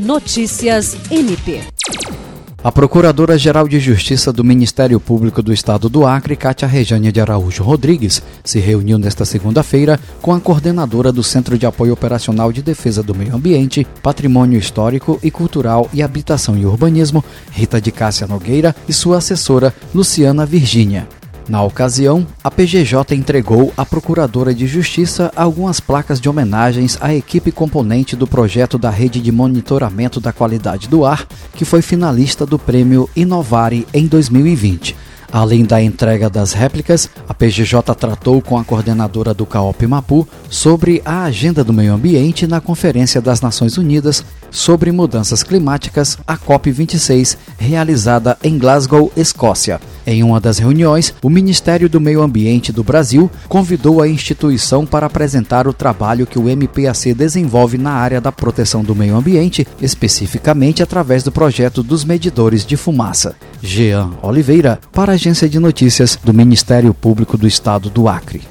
Notícias MP. A Procuradora-Geral de Justiça do Ministério Público do Estado do Acre, Cátia Rejane de Araújo Rodrigues, se reuniu nesta segunda-feira com a coordenadora do Centro de Apoio Operacional de Defesa do Meio Ambiente, Patrimônio Histórico e Cultural e Habitação e Urbanismo, Rita de Cássia Nogueira, e sua assessora, Luciana Virgínia. Na ocasião, a PGJ entregou à Procuradora de Justiça algumas placas de homenagens à equipe componente do projeto da Rede de Monitoramento da Qualidade do Ar, que foi finalista do prêmio Inovare em 2020. Além da entrega das réplicas, a PGJ tratou com a coordenadora do CAOP Mapu sobre a agenda do meio ambiente na Conferência das Nações Unidas sobre Mudanças Climáticas, a COP26, realizada em Glasgow, Escócia. Em uma das reuniões, o Ministério do Meio Ambiente do Brasil convidou a instituição para apresentar o trabalho que o MPAC desenvolve na área da proteção do meio ambiente, especificamente através do projeto dos medidores de fumaça. Jean Oliveira, para a Agência de Notícias do Ministério Público do Estado do Acre.